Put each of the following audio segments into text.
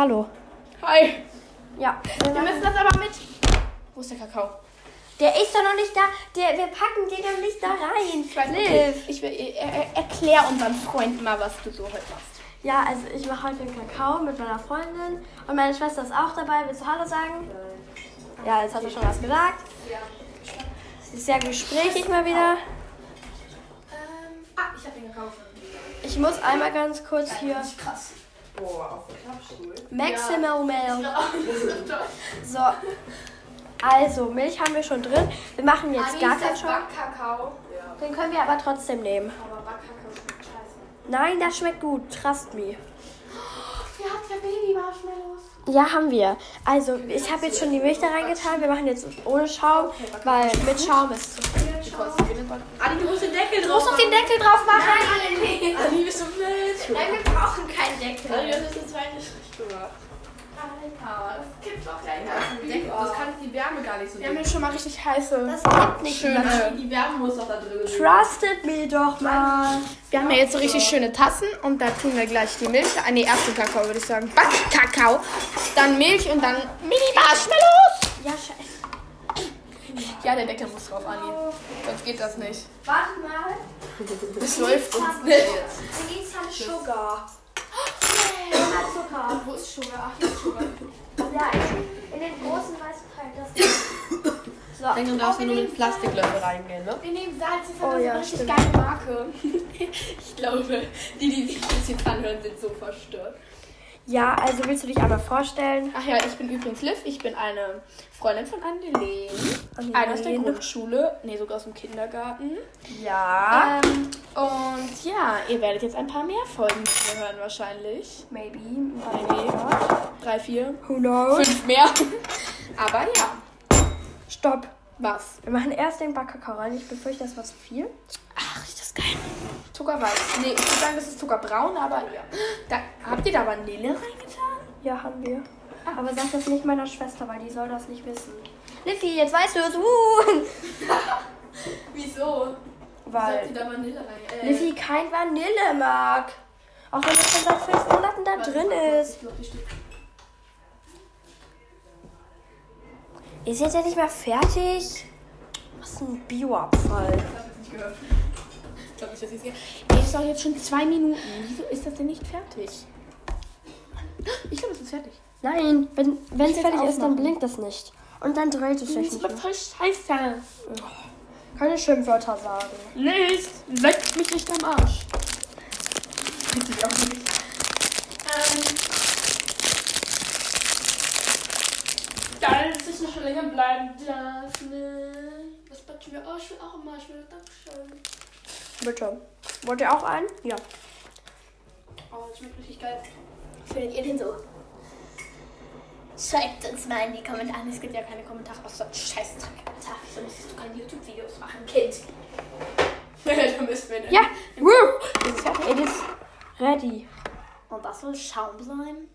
Hallo. Hi. Ja. Wir müssen das aber mit. Wo ist der Kakao? Der ist doch noch nicht da. Der, wir packen den noch nicht da rein. Ich weiß nicht. Ich will, er, er, erklär unseren Freunden mal, was du so heute machst. Ja, also ich mache heute einen Kakao mit meiner Freundin. Und meine Schwester ist auch dabei. Willst du Hallo sagen? Ja, jetzt hast du schon was gesagt. Sie ist sehr gesprächig mal wieder. Ähm, ah, ich habe den gekauft. Ich muss einmal ganz kurz hier. Krass. Maximal Milk. So. Also, Milch haben wir schon drin. Wir machen jetzt gar keinen Schaum. Backkakao. Den können wir aber trotzdem nehmen. Aber Backkakao schmeckt scheiße. Nein, das schmeckt gut. Trust me. Ihr habt ja Baby-Marshmallows. Ja, haben wir. Also, ich habe jetzt schon die Milch da reingetan. Wir machen jetzt ohne Schaum, weil mit Schaum ist zu viel. Adi, du musst den Deckel Du musst doch den Deckel drauf machen. Nein, Adi, bist du mit? Nein, wir brauchen keinen Deckel. Adi, das ist jetzt zweite Schritt gemacht. Alter, das kippt doch gleich aus. Das kann die Wärme gar nicht so Wir haben jetzt schon mal richtig heiße. Das gibt nicht Schöne. Die Wärme muss doch da drin sein. Trusted me doch mal. Wir haben ja jetzt so richtig schöne Tassen und da tun wir gleich die Milch. Ah, nee, erst den Kakao, würde ich sagen. Backkakao. Dann Milch und dann Mini-Marshmallows. Ja, scheiße. Ja, der Deckel muss drauf, Anni. Sonst geht das nicht. Warte mal. Das läuft uns nicht. Wir gehen some Sugar. Zucker. Wo ist Sugar? Ach, hier ist Sugar. Ja, in, den großen weißen Teil. Das so. Dann darfst du nur mit Plastiklöffel reingehen, ne? Wir nehmen Salz. Ich Oh das ja, eine richtig stimmt. geile Marke. ich glaube, die, die sich das jetzt anhören, sind so verstört. Ja, also willst du dich einmal vorstellen? Ach ja, ich bin übrigens Liv. Ich bin eine Freundin von Annelene. Annelene. Eine aus der Grundschule. Nee, sogar aus dem Kindergarten. Ja. Ähm, und ja, ihr werdet jetzt ein paar mehr Folgen hören wahrscheinlich. Maybe. Maybe. Drei, vier, Who knows? fünf mehr. Aber ja, Stopp. was? Wir machen erst den Backkakao rein. Ich befürchte, das war zu viel. Ach, riecht das geil. Zuckerweiß. Nee, ich würde sagen, das ist Zuckerbraun, aber ja. Da, habt ihr da Vanille reingetan? Ja, haben wir. Aber sag das nicht meiner Schwester, weil die soll das nicht wissen. Liffy, jetzt weißt du es. Uh. Wieso? Weil da Vanille rein? Äh, Liffy kein Vanille mag. Auch wenn das schon seit fünf Monaten da drin ist. Ich glaub, steht- Ist jetzt endlich mal fertig? Was ein Bioabfall. Ich hab jetzt nicht gehört. Ich glaube nicht, dass ich es Ey, ist doch jetzt schon zwei Minuten. Wieso ist das denn nicht fertig? Ich glaube, es ist fertig. Nein, wenn es fertig ist, dann aufmachen. blinkt das nicht. Und dann dreht es sich Das nicht ist mehr. voll scheiße. Keine Schimpfwörter sagen. Nicht. Leckt mich nicht am Arsch. Richtig auch nicht. Ähm. Geil, dass ich noch länger bleiben darf. Ne? Was batschen wir? Oh, ich will auch ein Marshmallow. Dankeschön. Bitte. Wollt ihr auch einen? Ja. Oh, das schmeckt richtig geil. Findet ihr den so? Schreibt uns mal in die Kommentare. Es gibt ja keine Kommentare einem Scheißdreck. Wieso müsstest du keine YouTube-Videos machen, Kind? da müssen wir nicht. Ja. Woo. Ist fertig? It is ready. Und das soll Schaum sein?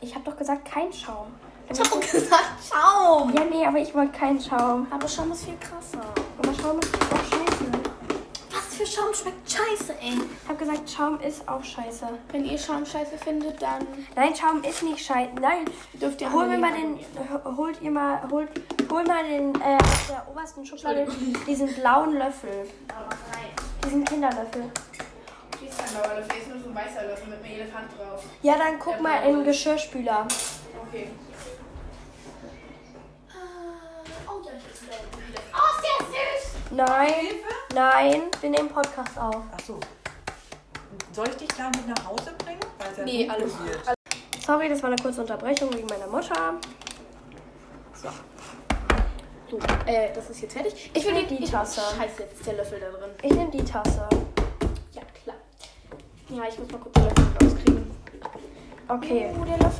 Ich habe doch gesagt, kein Schaum. Ich hab doch gesagt Schaum. Ja, nee, aber ich wollte keinen Schaum. Aber Schaum ist viel krasser. Aber Schaum ist auch scheiße. Für Schaum schmeckt scheiße, ey? Ich habe gesagt, Schaum ist auch scheiße. Wenn ihr Schaum scheiße findet, dann Nein, Schaum ist nicht scheiße. Nein, dürft ihr hol mir Annelene mal den, holt ihr mal, holt, hol mal den, äh, aus der obersten Schublade diesen blauen Löffel. Diesen Kinderlöffel. Ist kein blauer Löffel, ist nur so ein weißer Löffel mit einem Elefant drauf. Ja, dann guck mal in den Geschirrspüler. Okay. Oh ja, ich bin wieder. Oh, ist der süß! Nein, nein, wir nehmen Podcast auf. Ach so. Soll ich dich gleich mit nach Hause bringen? Weil es ja Nee, alles wird. Sorry, das war eine kurze Unterbrechung wegen meiner Mutter. So, äh, das ist jetzt fertig. Ich will die, die ich- Tasse. Scheiße, jetzt ist der Löffel da drin. Ich nehme die Tasse. Ja, klar. Ja, ich muss mal den Löffel rauskriegen. Okay.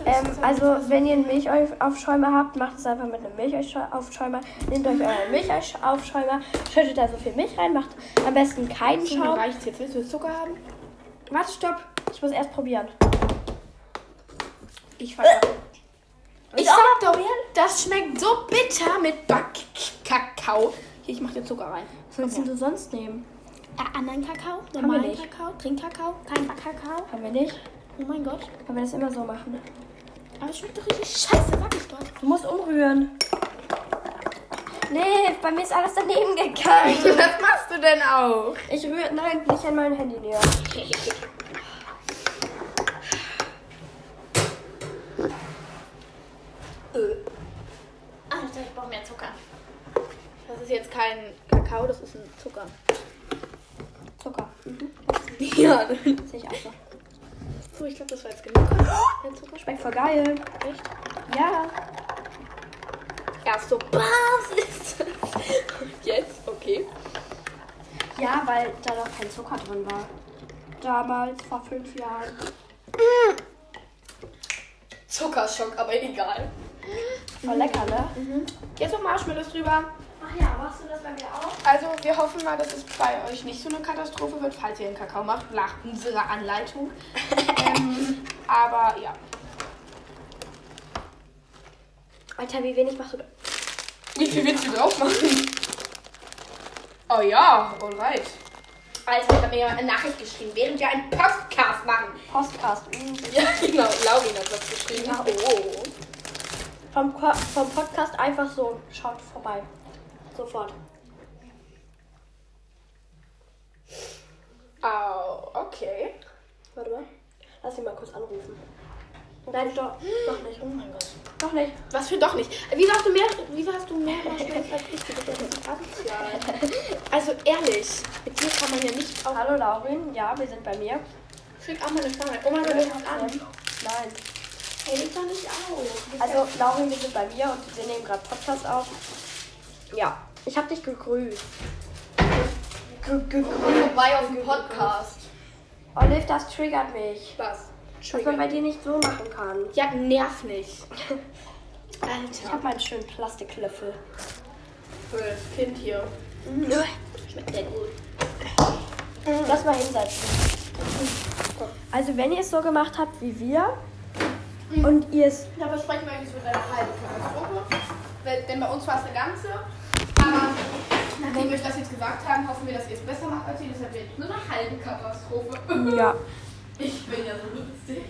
Ähm, ist also, wenn ihr einen Milchaufschäumer habt, macht es einfach mit einem Milchaufschäumer. Nehmt euch euren Milchaufschäumer, schüttet da so viel Milch rein, macht am besten keinen Schaum. Schaum. reicht jetzt. Willst du Zucker haben? Warte, stopp. Ich muss erst probieren. Ich fange an. Ich sag doch, das schmeckt so bitter mit Backkakao. Hier, ich mach dir Zucker rein. Was willst denn du sonst nehmen? Äh, anderen Kakao? wir Normalen. Kakao? Trinkkakao? Kein Backkakao? Haben wir nicht? Oh mein Gott. Können wir das immer so machen? Aber es schmeckt doch richtig scheiße, sag ich doch. Du musst umrühren. Nee, bei mir ist alles daneben gegangen. Was machst du denn auch? Ich rühre, nein, nicht an mein Handy näher. Alter, ich brauche mehr Zucker. Das ist jetzt kein Kakao, das ist ein Zucker. Zucker. Mhm. Ja. Sehe ich auch so. So, ich glaube, das war jetzt genug. Der Zucker Schmeckt voll geil. Echt? Ja. Erst so, was ist das? Und jetzt, okay. Ja, weil da noch kein Zucker drin war. Damals, vor fünf Jahren. Zuckerschock, aber egal. Voll lecker, ne? Jetzt noch Marshmallows drüber. Ach ja, machst du das bei mir auch? Also, wir hoffen mal, dass es bei euch nicht so eine Katastrophe wird, falls ihr einen Kakao macht, nach unserer Anleitung. ähm, aber ja. Alter, wie wenig machst du da? Wie viel willst du drauf machen? Oh ja, alright. Also, ich habe mir jemand eine Nachricht geschrieben, während wir einen Podcast machen. Podcast. Mhm. Ja, genau. Laurin hat was geschrieben. Ja. Oh. Vom, Ko- vom Podcast einfach so. Schaut vorbei. Sofort. Oh, okay. Warte mal. Lass ihn mal kurz anrufen. Nein, doch, doch nicht. Oh mein Gott. Doch nicht. Was für doch nicht? Wieso hast du mehr, wieso hast du mehr ich? Also ehrlich, mit dir kann man ja nicht auch... Hallo Laurin, ja, wir sind bei mir. Schick auch mal eine Frage. Oh mein Gott, hast an. Nein. Ey, leg doch nicht auf. Also, Laurin, wir sind bei mir und wir nehmen gerade Podcast auf. Ja, ich habe dich gegrüßt. Ge ge vorbei auf dem Podcast. Olive, das triggert mich. Was? Was man bei dir nicht so machen kann. Ja, nerv nicht. Ich Alter. habe meinen schönen Plastiklöffel. Für das Kind hier. Schmeckt sehr gut. Lass mal hinsetzen. Also, wenn ihr es so gemacht habt wie wir und ihr es. Da versprechen wir es wird eine halbe Katastrophe. Denn bei uns war es eine ganze. Aber nachdem wir euch das jetzt gesagt haben, hoffen wir, dass ihr es besser macht als wir. Deshalb wird es nur eine halbe Katastrophe. Ja. Ich bin ja so lustig.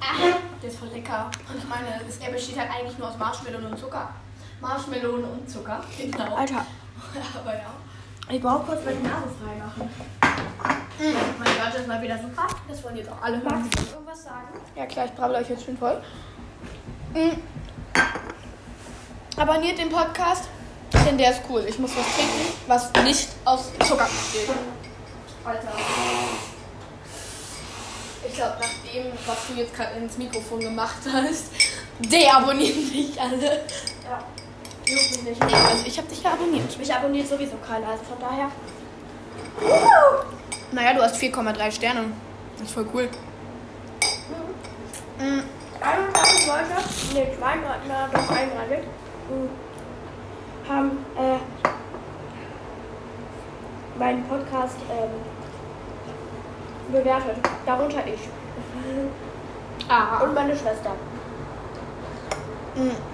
Ah, der ist voll lecker. Und ich meine, er besteht halt eigentlich nur aus Marshmallow und Zucker. Marshmallow und Zucker, genau. Alter, Aber ja. Ich brauche kurz meine Nase frei machen. Mein Gott, das war wieder super. Das wollen jetzt auch alle hören. Magst du irgendwas sagen? Ja klar, ich brabbel euch jetzt schön voll. Mm. Abonniert den Podcast, denn der ist cool. Ich muss was trinken, was nicht aus Zucker besteht. Alter. Ich glaube, nach dem, was du jetzt gerade ins Mikrofon gemacht hast, deabonnieren dich alle. Ja. Juckt mich nicht. Also ich habe dich ja abonniert. Mich abonniert sowieso keiner, also von daher. Naja, du hast 4,3 Sterne. Das ist voll cool. Mm. 31 Leute, nee, 32, na, doch 31, hm, haben äh, meinen Podcast ähm, bewertet. Darunter ich Ah. und meine Schwester. Mm.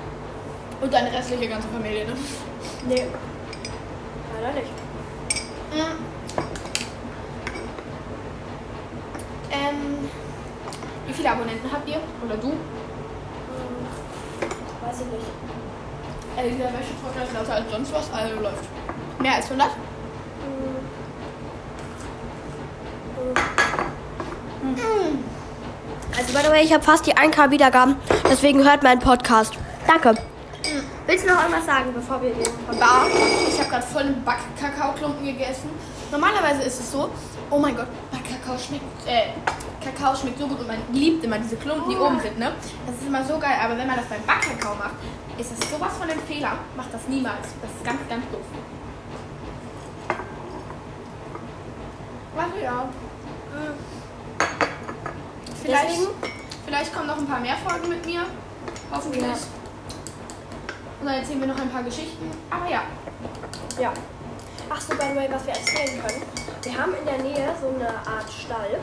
Und deine restliche ganze Familie, ne? Nee, leider nicht. Mm. Ähm, wie viele Abonnenten habt ihr? Oder du? Hm, weiß ich nicht. Äh, dieser Wäschetrockner ist lauter als sonst was, also läuft. Mehr als 100? Hm. Hm. Also, by the way, ich habe fast die 1K Wiedergaben, deswegen hört meinen Podcast. Danke. Willst du noch irgendwas sagen, bevor wir den Podcast Bar. Ich habe gerade voll einen Backkakaoklumpen gegessen. Normalerweise ist es so, oh mein Gott, Backkakao schmeckt, äh, Kakao schmeckt so gut und man liebt immer diese Klumpen, die oben sind, ne? Das ist immer so geil, aber wenn man das beim Backkakao macht, ist es sowas von einem Fehler. Macht das niemals. Das ist ganz, ganz doof. Also ja. Vielleicht, Deswegen? vielleicht kommen noch ein paar mehr Folgen mit mir. Hoffentlich. Ja. Und dann erzählen wir noch ein paar Geschichten. Aber ja. Ja. Ach so, by the way, was wir erzählen können. Wir haben in der Nähe so eine Art Stall.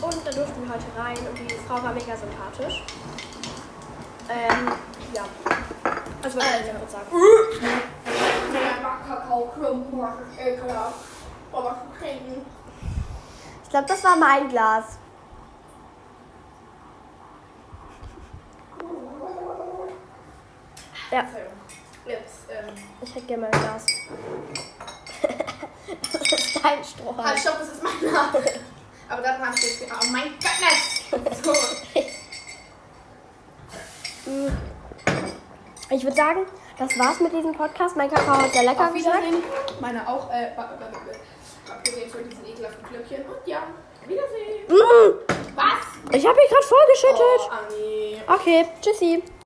Und da durften wir heute rein und die Frau war mega sympathisch. Ähm, ja. Also, was soll ich damit sagen? Das. Ich glaube, das war mein Glas. Ja, Jetzt, ähm, ich hätte gerne mein Glas. das ist dein Strohhalm. halt, stopp, das ist mein Name. Aber dann habe ich jetzt, oh mein Gott, so. Ich würde sagen, das war's mit diesem Podcast. Mein Kakao hat sehr lecker Auf. Wiedersehen. Meine auch, äh, abgesehen von diesen ekelhaften Klöppchen. Und ja, Wiedersehen. Mm, Was? ich habe mich gerade vorgeschüttet. Oh. Okay, tschüssi.